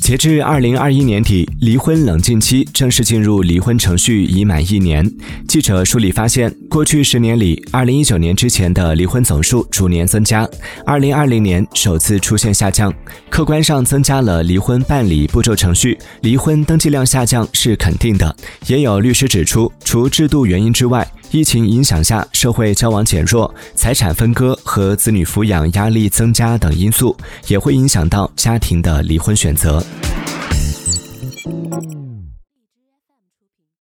截至二零二一年底，离婚冷静期正式进入离婚程序已满一年。记者梳理发现，过去十年里，二零一九年之前的离婚总数逐年增加，二零二零年首次出现下降。客观上增加了离婚办理步骤程序，离婚登记量下降是肯定的。也有律师指出，除制度原因之外，疫情影响下社会交往减弱、财产分割和子女抚养压力增加等因素，也会影响到家庭的离婚选择。